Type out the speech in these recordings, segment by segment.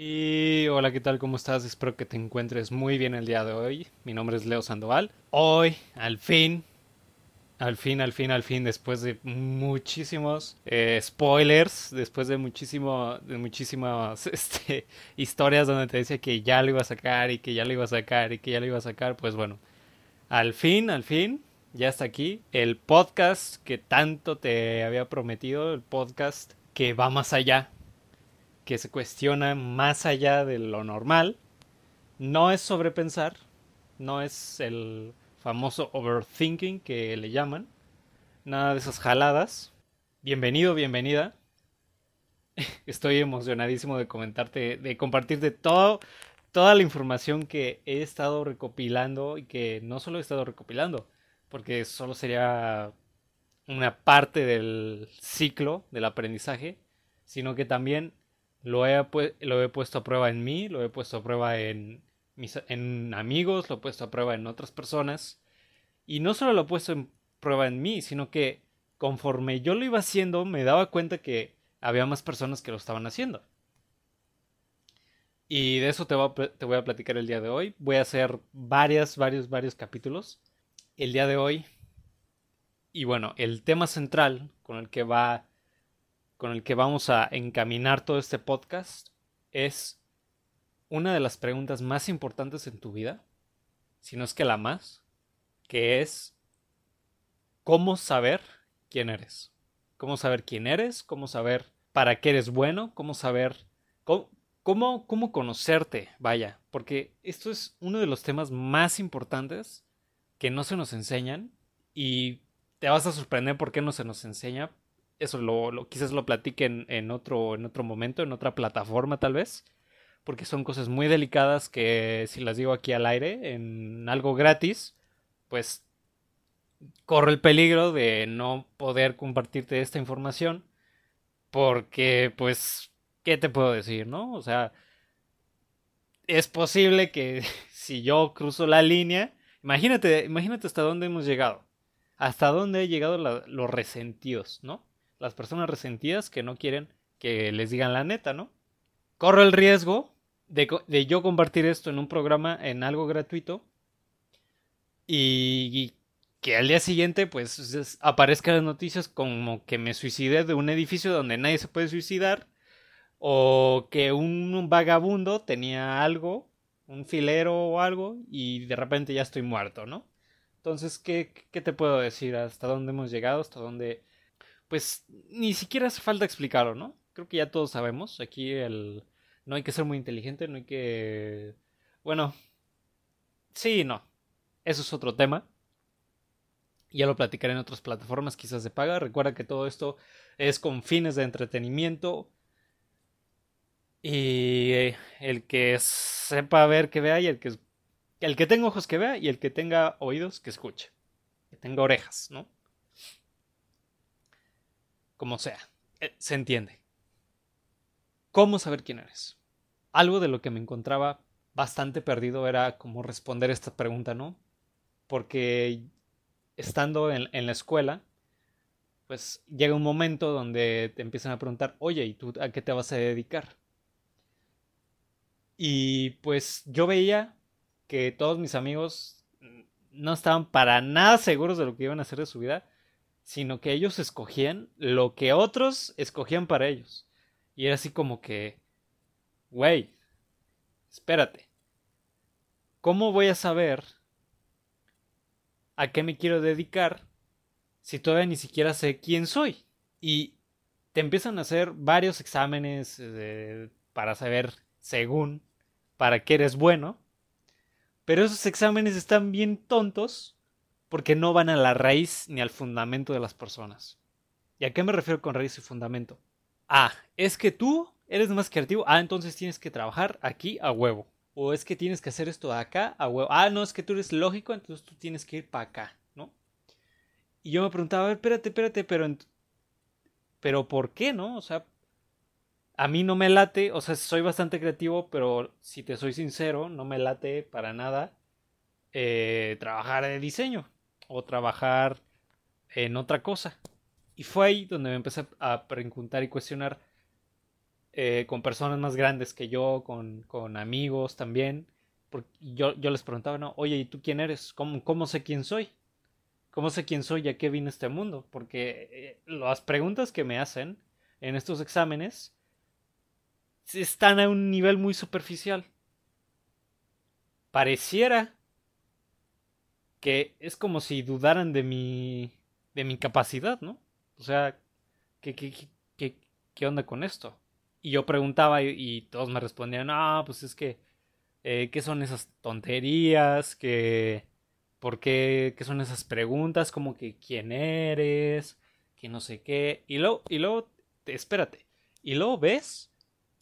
Y hola, ¿qué tal? ¿Cómo estás? Espero que te encuentres muy bien el día de hoy. Mi nombre es Leo Sandoval. Hoy, al fin, al fin, al fin, al fin, después de muchísimos eh, spoilers, después de muchísimo, de muchísimas este, historias donde te decía que ya lo iba a sacar y que ya lo iba a sacar y que ya lo iba a sacar, pues bueno, al fin, al fin, ya está aquí el podcast que tanto te había prometido, el podcast que va más allá, que se cuestiona más allá de lo normal. No es sobrepensar, no es el famoso overthinking que le llaman, nada de esas jaladas. Bienvenido, bienvenida. Estoy emocionadísimo de comentarte, de compartirte todo, toda la información que he estado recopilando y que no solo he estado recopilando, porque solo sería una parte del ciclo del aprendizaje, sino que también lo he, lo he puesto a prueba en mí, lo he puesto a prueba en, mis, en amigos, lo he puesto a prueba en otras personas. Y no solo lo he puesto en prueba en mí, sino que conforme yo lo iba haciendo, me daba cuenta que había más personas que lo estaban haciendo. Y de eso te voy, a, te voy a platicar el día de hoy. Voy a hacer varias, varios, varios capítulos. El día de hoy. Y bueno, el tema central con el que va con el que vamos a encaminar todo este podcast es una de las preguntas más importantes en tu vida, si no es que la más, que es cómo saber quién eres. Cómo saber quién eres, cómo saber para qué eres bueno, cómo saber cómo, cómo, cómo conocerte, vaya, porque esto es uno de los temas más importantes que no se nos enseñan y te vas a sorprender por qué no se nos enseña, eso lo, quizás lo platique en, otro, en otro momento, en otra plataforma tal vez, porque son cosas muy delicadas que si las digo aquí al aire, en algo gratis, pues corre el peligro de no poder compartirte esta información, porque pues, ¿qué te puedo decir, no? O sea, es posible que si yo cruzo la línea, imagínate, imagínate hasta dónde hemos llegado, hasta dónde han llegado los resentidos, ¿no? Las personas resentidas que no quieren que les digan la neta, ¿no? Corro el riesgo de, yo compartir esto en un programa, en algo gratuito, y, que al día siguiente, pues, aparezcan las noticias como que me suicidé de un edificio donde nadie se puede suicidar, o que un vagabundo tenía algo, un filero o algo, y de repente ya estoy muerto, ¿no? Entonces, ¿qué, qué te puedo decir? ¿Hasta dónde hemos llegado? ¿Hasta dónde pues ni siquiera hace falta explicarlo, ¿no? Creo que ya todos sabemos. Aquí el. No hay que ser muy inteligente, no hay que. Bueno. Sí, no. Eso es otro tema. Ya lo platicaré en otras plataformas, quizás de paga. Recuerda que todo esto es con fines de entretenimiento. Y el que sepa ver que vea y el que, el que tenga ojos que vea y el que tenga oídos que escuche. Que tenga orejas, ¿no? Como sea, eh, se entiende. ¿Cómo saber quién eres? Algo de lo que me encontraba bastante perdido era cómo responder esta pregunta, ¿no? Porque estando en, la escuela, pues llega un momento donde te empiezan a preguntar, oye, ¿y tú a qué te vas a dedicar? Y pues yo veía que todos mis amigos no estaban para nada seguros de lo que iban a hacer de su vida sino que ellos escogían lo que otros escogían para ellos. Y era así como que, güey, espérate, ¿cómo voy a saber a qué me quiero dedicar si todavía ni siquiera sé quién soy? Y te empiezan a hacer varios exámenes eh, para saber, según, para qué eres bueno. Pero esos exámenes están bien tontos porque no van a la raíz ni al fundamento de las personas. ¿Y a qué me refiero con raíz y fundamento? Ah, es que tú eres más creativo. Ah, entonces tienes que trabajar aquí a huevo. O es que tienes que hacer esto acá a huevo. Ah, no, es que tú eres lógico, entonces tú tienes que ir para acá, ¿no? Y yo me preguntaba, a ver, espérate, espérate, pero... Pero ¿por qué, no? O sea, a mí no me late, o sea, soy bastante creativo, pero si te soy sincero, no me late para nada eh, trabajar de diseño o trabajar en otra cosa. Y fue ahí donde me empecé a preguntar y cuestionar eh, con personas más grandes que yo, con, con amigos también. Yo, yo les preguntaba, no, oye, ¿y tú quién eres? ¿Cómo, ¿Cómo sé quién soy? ¿Cómo sé quién soy y a qué vine este mundo? Porque eh, las preguntas que me hacen en estos exámenes están a un nivel muy superficial. Pareciera que es como si dudaran de mi, de mi capacidad, ¿no? O sea, ¿qué, qué, qué, qué onda con esto? Y yo preguntaba y, todos me respondían, no, pues es que, eh, ¿qué son esas tonterías? ¿Qué, ¿Por qué? ¿Qué son esas preguntas? Como que, ¿quién eres? Que no sé qué. Y luego, y luego, espérate. Y luego ves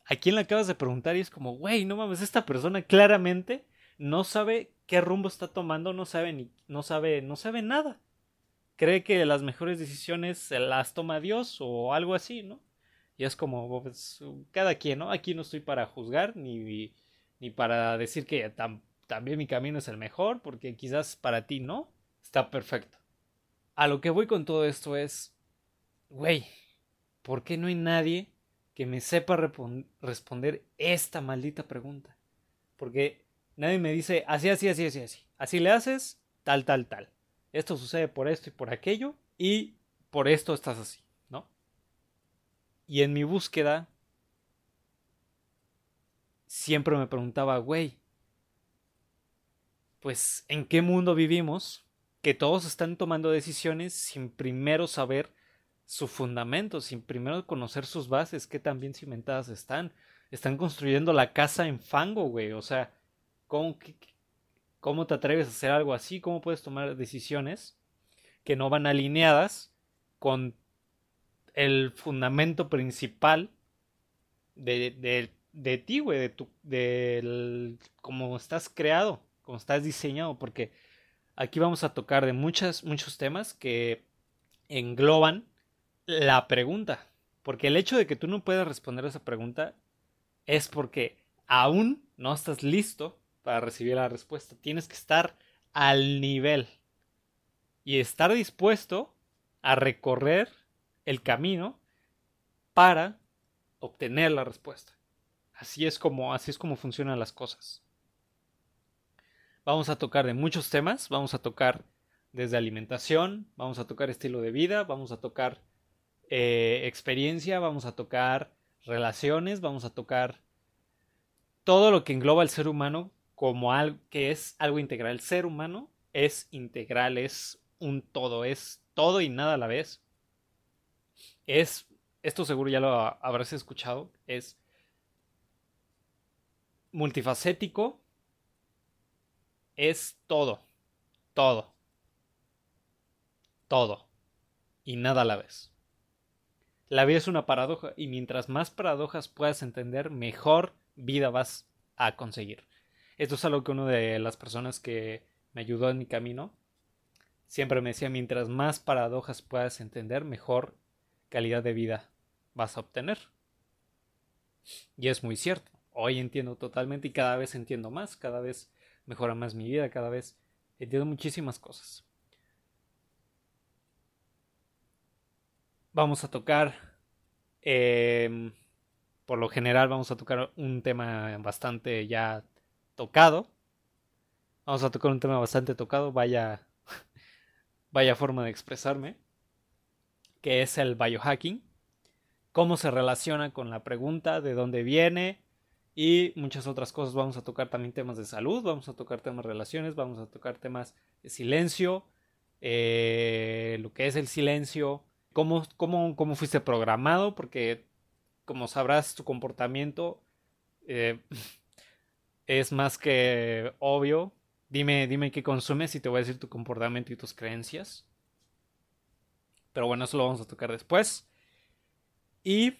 a quién le acabas de preguntar y es como, güey, no mames, esta persona claramente no sabe qué rumbo está tomando, no sabe ni, no sabe, no sabe nada. Cree que las mejores decisiones las toma Dios o algo así, ¿no? Y es como, pues, cada quien, ¿no? Aquí no estoy para juzgar ni, ni para decir que también mi camino es el mejor, porque quizás para ti no. Está perfecto. A lo que voy con todo esto es, güey, ¿por qué no hay nadie que me sepa responder esta maldita pregunta? Porque nadie me dice así, así, así, así, así. Así le haces, tal, tal, tal. Esto sucede por esto y por aquello, y por esto estás así. Y en mi búsqueda siempre me preguntaba, güey, pues ¿en qué mundo vivimos que todos están tomando decisiones sin primero saber su fundamento, sin primero conocer sus bases, qué tan bien cimentadas están? Están construyendo la casa en fango, güey. O sea, ¿cómo, ¿cómo te atreves a hacer algo así? ¿Cómo puedes tomar decisiones que no van alineadas con el fundamento principal de, de, de ti, güey, de tu, cómo estás creado, cómo estás diseñado, porque aquí vamos a tocar de muchas, muchos temas que engloban la pregunta, porque el hecho de que tú no puedas responder a esa pregunta es porque aún no estás listo para recibir la respuesta, tienes que estar al nivel y estar dispuesto a recorrer el camino para obtener la respuesta. Así es como, así es como funcionan las cosas. Vamos a tocar de muchos temas, vamos a tocar desde alimentación, vamos a tocar estilo de vida, vamos a tocar eh, experiencia, vamos a tocar relaciones, vamos a tocar todo lo que engloba el ser humano como algo que es algo integral. El ser humano es integral, es un todo, es todo y nada a la vez es, esto seguro ya lo habrás escuchado, es multifacético, es todo, todo, todo y nada a la vez. La vida es una paradoja y mientras más paradojas puedas entender, mejor vida vas a conseguir. Esto es algo que una de las personas que me ayudó en mi camino siempre me decía, mientras más paradojas puedas entender, mejor calidad de vida vas a obtener. Y es muy cierto. Hoy entiendo totalmente y cada vez entiendo más, cada vez mejora más mi vida, cada vez entiendo muchísimas cosas. Vamos a tocar, em, por lo general vamos a tocar un tema bastante ya tocado. Vamos a tocar un tema bastante tocado, vaya, vaya forma de expresarme que es el biohacking, cómo se relaciona con la pregunta, de dónde viene y muchas otras cosas. Vamos a tocar también temas de salud, vamos a tocar temas de relaciones, vamos a tocar temas de silencio, eh, lo que es el silencio, cómo, cómo, cómo fuiste programado, porque como sabrás tu comportamiento eh, es más que obvio. Dime, dime qué consumes y te voy a decir tu comportamiento y tus creencias. Pero bueno, eso lo vamos a tocar después. Y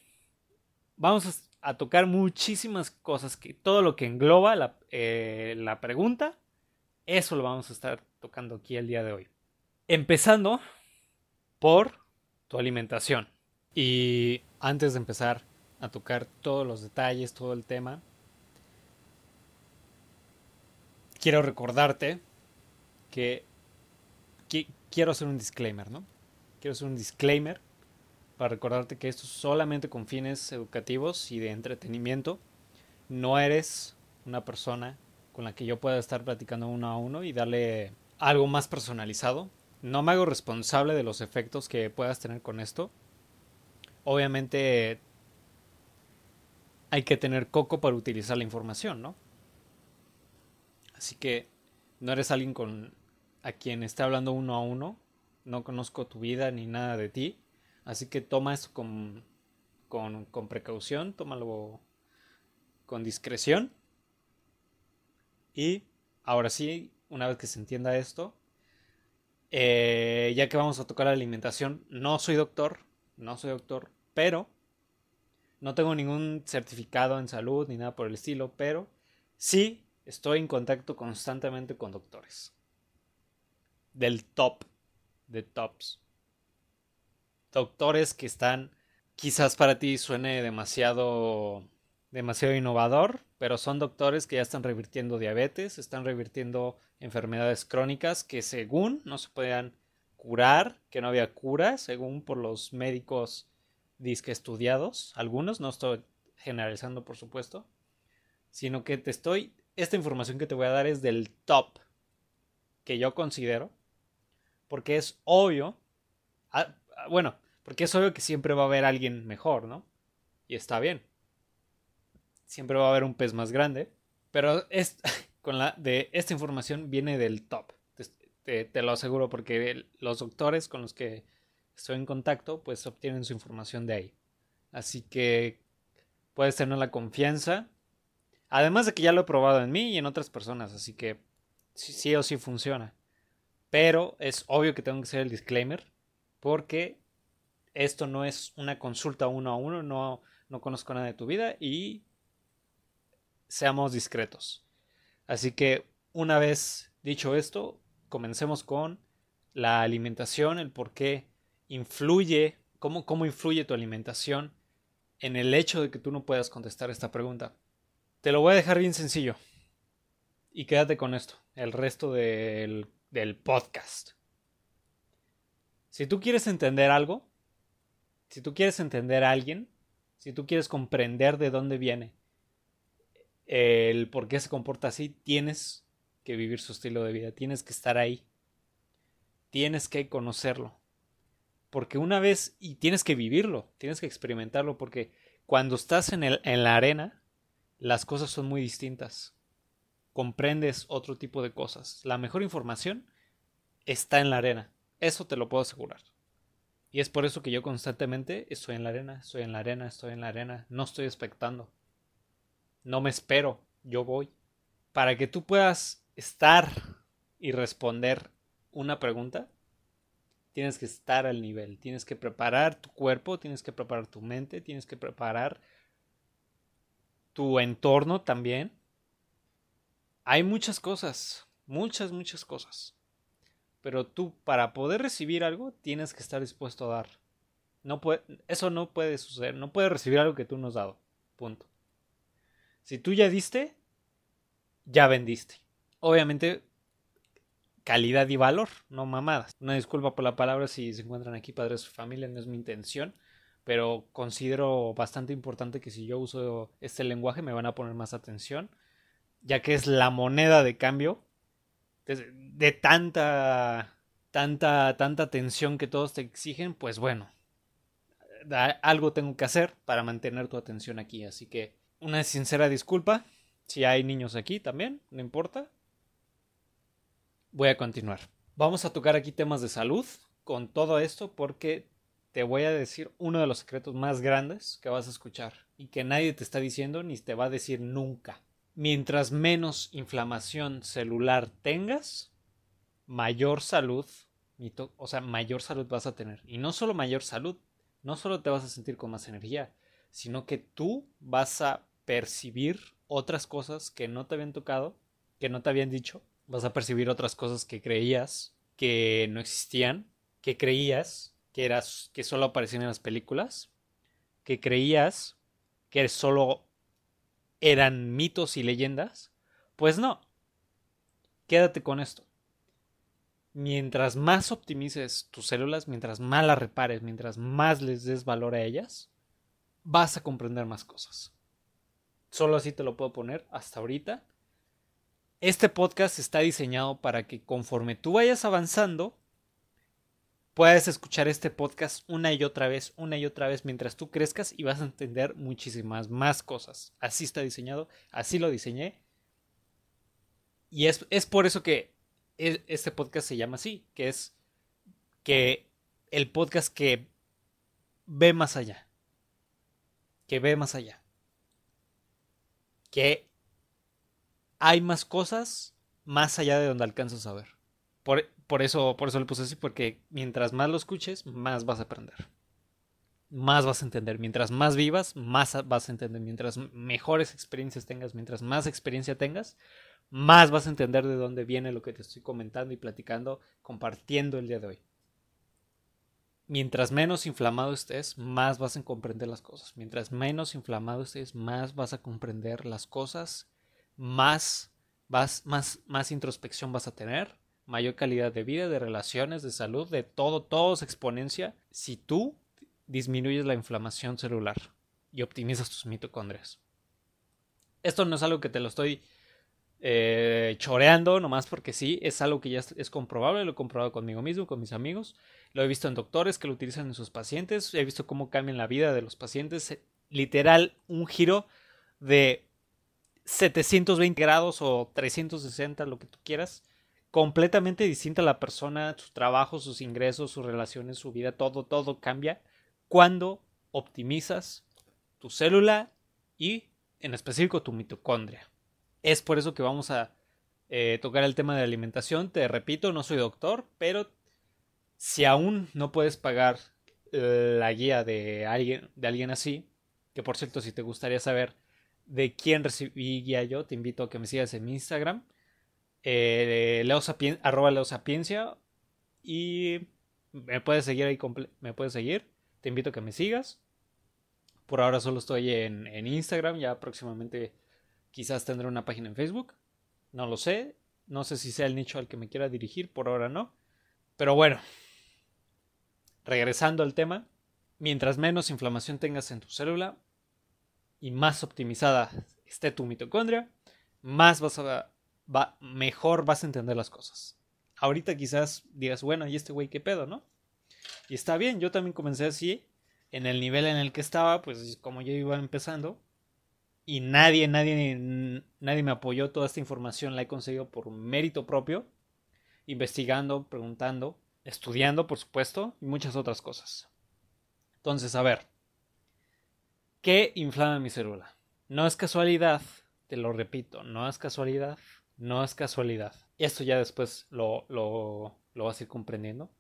vamos a tocar muchísimas cosas, que todo lo que engloba la, eh, la pregunta, eso lo vamos a estar tocando aquí el día de hoy. Empezando por tu alimentación. Y antes de empezar a tocar todos los detalles, todo el tema, quiero recordarte que quiero hacer un disclaimer, ¿no? quiero hacer un disclaimer para recordarte que esto es solamente con fines educativos y de entretenimiento. No eres una persona con la que yo pueda estar platicando uno a uno y darle algo más personalizado. No me hago responsable de los efectos que puedas tener con esto. Obviamente hay que tener coco para utilizar la información, ¿no? Así que no eres alguien con a quien esté hablando uno a uno. No conozco tu vida ni nada de ti. Así que toma esto con, con, con precaución, tómalo con discreción. Y ahora sí, una vez que se entienda esto, eh, ya que vamos a tocar la alimentación, no soy doctor, no soy doctor, pero no tengo ningún certificado en salud ni nada por el estilo, pero sí estoy en contacto constantemente con doctores. Del top, de tops. Doctores que están, quizás para ti suene demasiado, demasiado innovador, pero son doctores que ya están revirtiendo diabetes, están revirtiendo enfermedades crónicas que según no se podían curar, que no había cura, según por los médicos disque estudiados, algunos, no estoy generalizando por supuesto, sino que te estoy, esta información que te voy a dar es del top que yo considero, porque es obvio, ah, ah, bueno, porque es obvio que siempre va a haber alguien mejor, ¿no? Y está bien. Siempre va a haber un pez más grande, pero es, con la, de esta información viene del top. te lo aseguro porque los doctores con los que estoy en contacto, pues obtienen su información de ahí. Así que puedes tener la confianza. Además de que ya lo he probado en mí y en otras personas, así que sí, o sí funciona. Pero es obvio que tengo que hacer el disclaimer porque esto no es una consulta uno a uno, no, no conozco nada de tu vida y seamos discretos. Así que una vez dicho esto, comencemos con la alimentación, el por qué influye, cómo, cómo influye tu alimentación en el hecho de que tú no puedas contestar esta pregunta. Te lo voy a dejar bien sencillo. Y quédate con esto, el resto del, del podcast. Si tú quieres entender algo, si tú quieres entender a alguien, si tú quieres comprender de dónde viene, el por qué se comporta así, tienes que vivir su estilo de vida, tienes que estar ahí, tienes que conocerlo, porque una vez, y tienes que vivirlo, tienes que experimentarlo, porque cuando estás en, el, en la arena, las cosas son muy distintas. Comprendes otro tipo de cosas. La mejor información está en la arena. Eso te lo puedo asegurar. Y es por eso que yo constantemente estoy en la arena, estoy en la arena, estoy en la arena. No estoy expectando. No me espero, yo voy. Para que tú puedas estar y responder una pregunta, tienes que estar al nivel, tienes que preparar tu cuerpo, tienes que preparar tu mente, tienes que preparar tu entorno también. Hay muchas cosas, muchas, muchas cosas. Pero tú para poder recibir algo tienes que estar dispuesto a dar. No puede, eso no puede suceder, no puedes recibir algo que tú no has dado. Punto. Si tú ya diste, ya vendiste. Obviamente calidad y valor, no mamadas. Una disculpa por la palabra si se encuentran aquí padres de su familia, no es mi intención, pero considero bastante importante que si yo uso este lenguaje me van a poner más atención, ya que es la moneda de cambio de, tanta, tanta, tanta atención que todos te exigen, pues bueno, algo tengo que hacer para mantener tu atención aquí, así que una sincera disculpa. Si hay niños aquí también, no importa voy a continuar. Vamos a tocar aquí temas de salud con todo esto porque te voy a decir uno de los secretos más grandes que vas a escuchar y que nadie te está diciendo ni te va a decir nunca. Mientras menos inflamación celular tengas, mayor salud, o sea, mayor salud vas a tener. Y no solo mayor salud, no solo te vas a sentir con más energía, sino que tú vas a percibir otras cosas que no te habían tocado, que no te habían dicho vas a percibir otras cosas que creías que no existían, que creías que eras que solo aparecían en las películas, que creías que solo eran mitos y leyendas, pues no. Quédate con esto. mientras más optimices tus células, mientras más las repares, mientras más les des valor a ellas, vas a comprender más cosas. Solo así te lo puedo poner hasta ahorita. Este podcast está diseñado para que conforme tú vayas avanzando, puedas escuchar este podcast una y otra vez, una y otra vez mientras tú crezcas y vas a entender muchísimas más cosas. Así está diseñado, así lo diseñé. Y es, es por eso que e, este podcast se llama así, que es que el podcast que ve más allá que ve más allá. Que hay más cosas más allá de donde alcanzas a ver. Por, por, eso, por eso le puse así, porque mientras más lo escuches, más vas a aprender. Más vas a entender. Mientras más vivas, más vas a entender. Mientras mejores experiencias tengas, mientras más experiencia tengas, más vas a entender de dónde viene lo que te estoy comentando y platicando, compartiendo el día de hoy mientras menos inflamado estés, más vas a comprender las cosas. Mientras menos inflamado estés, más vas a comprender las cosas, más vas más más introspección vas a tener, mayor calidad de vida, de relaciones, de salud, de todo, todo exponencia si tú disminuyes la inflamación celular y optimizas tus mitocondrias. Esto no es algo que te lo estoy eh, choreando, nomás porque sí, es algo que ya es, comprobable, lo he comprobado conmigo mismo, con mis amigos, lo he visto en doctores que lo utilizan en sus pacientes, he visto cómo cambian la vida de los pacientes, eh, literal, un giro de 720 grados o 360, lo que tú quieras, completamente distinta la persona, su trabajo, sus ingresos, sus relaciones, su vida, todo, todo cambia cuando optimizas tu célula y en específico tu mitocondria. Es por eso que vamos a eh, tocar el tema de alimentación. Te repito, no soy doctor, pero si aún no puedes pagar la guía de alguien, de alguien así, que por cierto, si te gustaría saber de quién recibí guía yo, te invito a que me sigas en mi Instagram, eh, arroba leosapiencia, y me puedes seguir ahí, me puedes seguir, te invito a que me sigas. Por ahora solo estoy en, en Instagram, ya próximamente Quizás tendré una página en Facebook. No lo sé. No sé si sea el nicho al que me quiera dirigir. Por ahora no. Pero bueno. Regresando al tema. Mientras menos inflamación tengas en tu célula y más optimizada esté tu mitocondria, más vas a, va, mejor vas a entender las cosas. Ahorita quizás digas, bueno, ¿y este güey qué pedo, no? Y está bien, yo también comencé así, en el nivel en el que estaba, pues como yo iba empezando, y nadie, nadie, nadie me apoyó. Toda esta información la he conseguido por mérito propio, investigando, preguntando, estudiando, por supuesto, y muchas otras cosas. Entonces, a ver, ¿qué inflama mi célula? No es casualidad, te lo repito, no es casualidad, no es casualidad. Esto ya después lo, lo, lo vas a ir comprendiendo.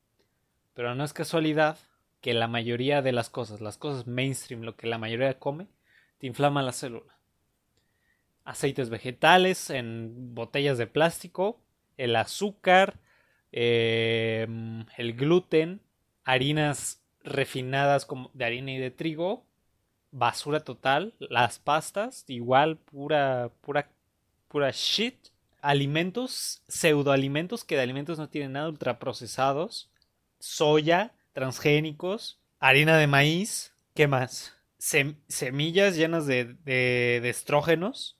Pero no es casualidad que la mayoría de las cosas, las cosas mainstream, lo que la mayoría come, te inflama la célula aceites vegetales en botellas de plástico, el azúcar, em, el gluten, harinas refinadas como de harina y de trigo, basura total, las pastas, igual pura, pura, pura shit, alimentos, pseudoalimentos que de alimentos no tienen nada, ultraprocesados, soya, transgénicos, harina de maíz, ¿qué más? semillas llenas de, de, estrógenos,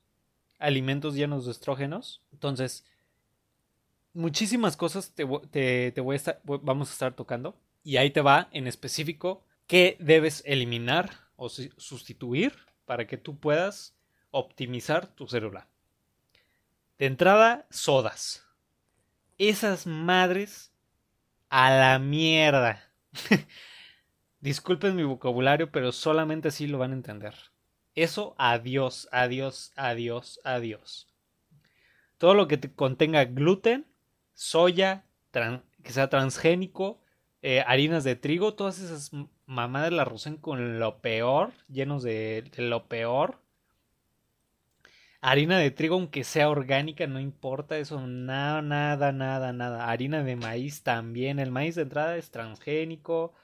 alimentos llenos de estrógenos. Entonces, muchísimas cosas te, voy a estar, vamos a estar tocando. Y ahí te va en específico qué debes eliminar o sustituir para que tú puedas optimizar tu célula. De entrada, sodas. Esas madres a la mierda. Disculpen mi vocabulario, pero solamente así lo van a entender. Eso, adiós, adiós, adiós, adiós. Todo lo que contenga gluten, soya, que sea transgénico, eh, harinas de trigo, todas esas mamadas las rocen con lo peor, llenos de, lo peor. Harina de trigo, aunque sea orgánica, no importa eso, nada, nada, nada, nada. Harina de maíz también. El maíz de entrada es transgénico,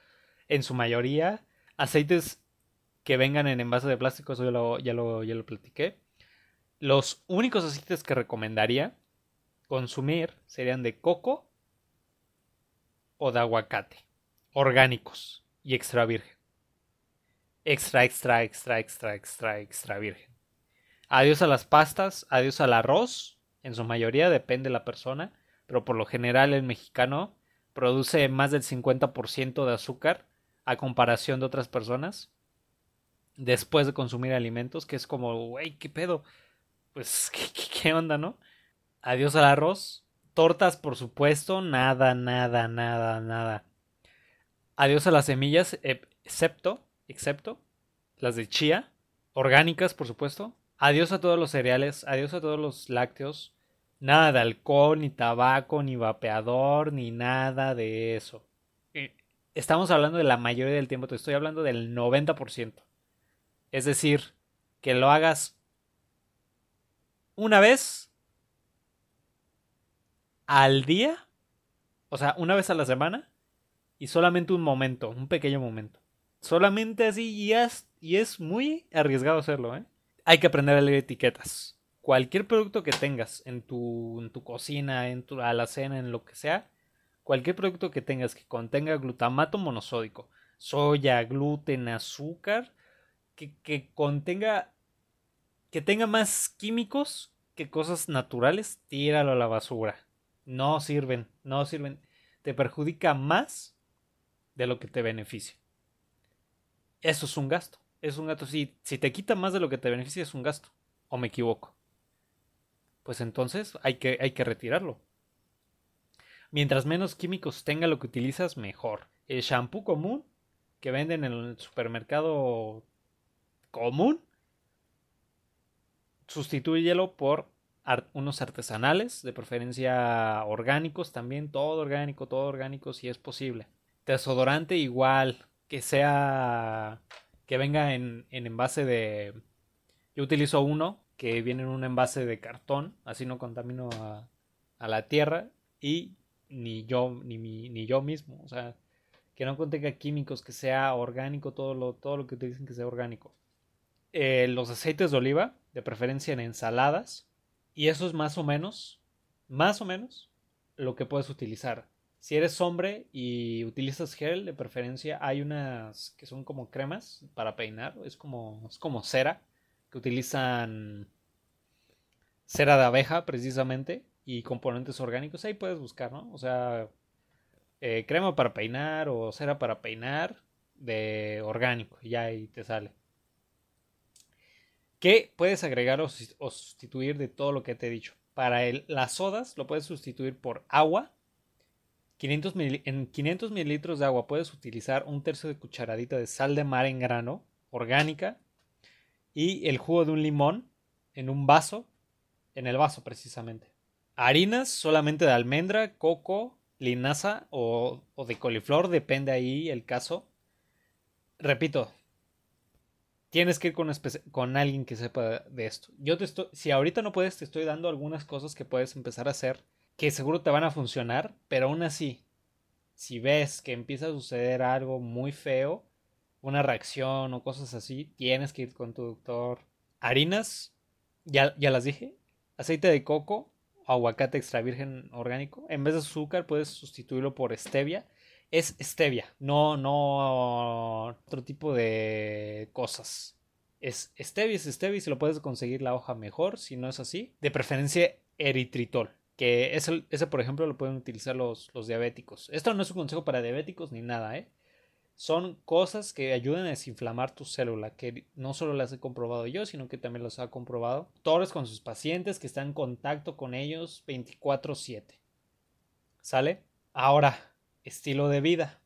en su mayoría. Aceites que vengan en envase de plástico, eso ya lo, ya lo, ya lo platiqué. Los únicos aceites que recomendaría consumir serían de coco o de aguacate, orgánicos y extra virgen. Extra, extra, extra, extra, extra, extra virgen. Adiós a las pastas, adiós al arroz, en su mayoría depende de la persona, pero por lo general el mexicano produce más del 50% de azúcar a comparación de otras personas después de consumir alimentos, que es como, güey, ¿qué pedo? Pues, ¿qué, onda, no? Adiós al arroz. Tortas, por supuesto, nada, nada, nada, nada. Adiós a las semillas, excepto, excepto las de chía, orgánicas, por supuesto. Adiós a todos los cereales, adiós a todos los lácteos. Nada de alcohol, ni tabaco, ni vapeador, ni nada de eso. Eh, estamos hablando de la mayoría del tiempo, te estoy hablando del 90%. Es decir, que lo hagas una vez al día, o sea, una vez a la semana, y solamente un momento, un pequeño momento. Solamente así y es, y es muy arriesgado hacerlo, ¿eh? Hay que aprender a leer etiquetas. Cualquier producto que tengas en tu, tu cocina, en tu alacena, en lo que sea, cualquier producto que tengas que contenga glutamato monosódico, soya, gluten, azúcar, que, contenga, que tenga más químicos que cosas naturales, tíralo a la basura. No sirven, no sirven. Te perjudica más de lo que te beneficia. Eso es un gasto. Es un gasto. Si, si te quita más de lo que te beneficia, es un gasto. ¿O me equivoco? Pues entonces hay que, hay que retirarlo. Mientras menos químicos tenga lo que utilizas, mejor. El shampoo común que venden en el supermercado común, sustitúyelo por unos artesanales, de preferencia orgánicos también, todo orgánico, todo orgánico si es posible. Desodorante igual, que sea, que venga en, envase de... Yo utilizo uno que viene en un envase de cartón, así no contamino a, a la tierra y ni yo, ni, ni yo mismo, o sea, que no contenga químicos, que sea orgánico, todo lo, todo lo que te dicen que sea orgánico. Eh, los aceites de oliva, de preferencia en ensaladas, y eso es más o menos, más o menos, lo que puedes utilizar. Si eres hombre y utilizas gel, de preferencia hay unas que son como cremas para peinar, es como, es como cera, que utilizan cera de abeja precisamente y componentes orgánicos, ahí puedes buscar, ¿no? O sea, eh, crema para peinar o cera para peinar de orgánico, ya ahí te sale que puedes agregar o, sustituir de todo lo que te he dicho. Para las sodas lo puedes sustituir por agua. 500 en 500 mililitros de agua puedes utilizar un tercio de cucharadita de sal de mar en grano orgánica y el jugo de un limón en un vaso, en el vaso precisamente. Harinas solamente de almendra, coco, linaza o, o de coliflor, depende ahí el caso. Repito, tienes que ir con, con, alguien que sepa de esto. Yo te estoy, si ahorita no puedes, te estoy dando algunas cosas que puedes empezar a hacer que seguro te van a funcionar, pero aún así, si ves que empieza a suceder algo muy feo, una reacción o cosas así, tienes que ir con tu doctor. Harinas, ya, ya las dije, aceite de coco, aguacate extra virgen orgánico, en vez de azúcar puedes sustituirlo por stevia es stevia, no, no otro tipo de cosas. Es stevia, es stevia si lo puedes conseguir la hoja mejor, si no es así. De preferencia eritritol, que ese, ese por ejemplo lo pueden utilizar los, los diabéticos. Esto no es un consejo para diabéticos ni nada, ¿eh? Son cosas que ayudan a desinflamar tu célula, que no solo las he comprobado yo, sino que también los ha comprobado todos con sus pacientes que están en contacto con ellos 24/7. ¿Sale? Ahora, estilo de vida.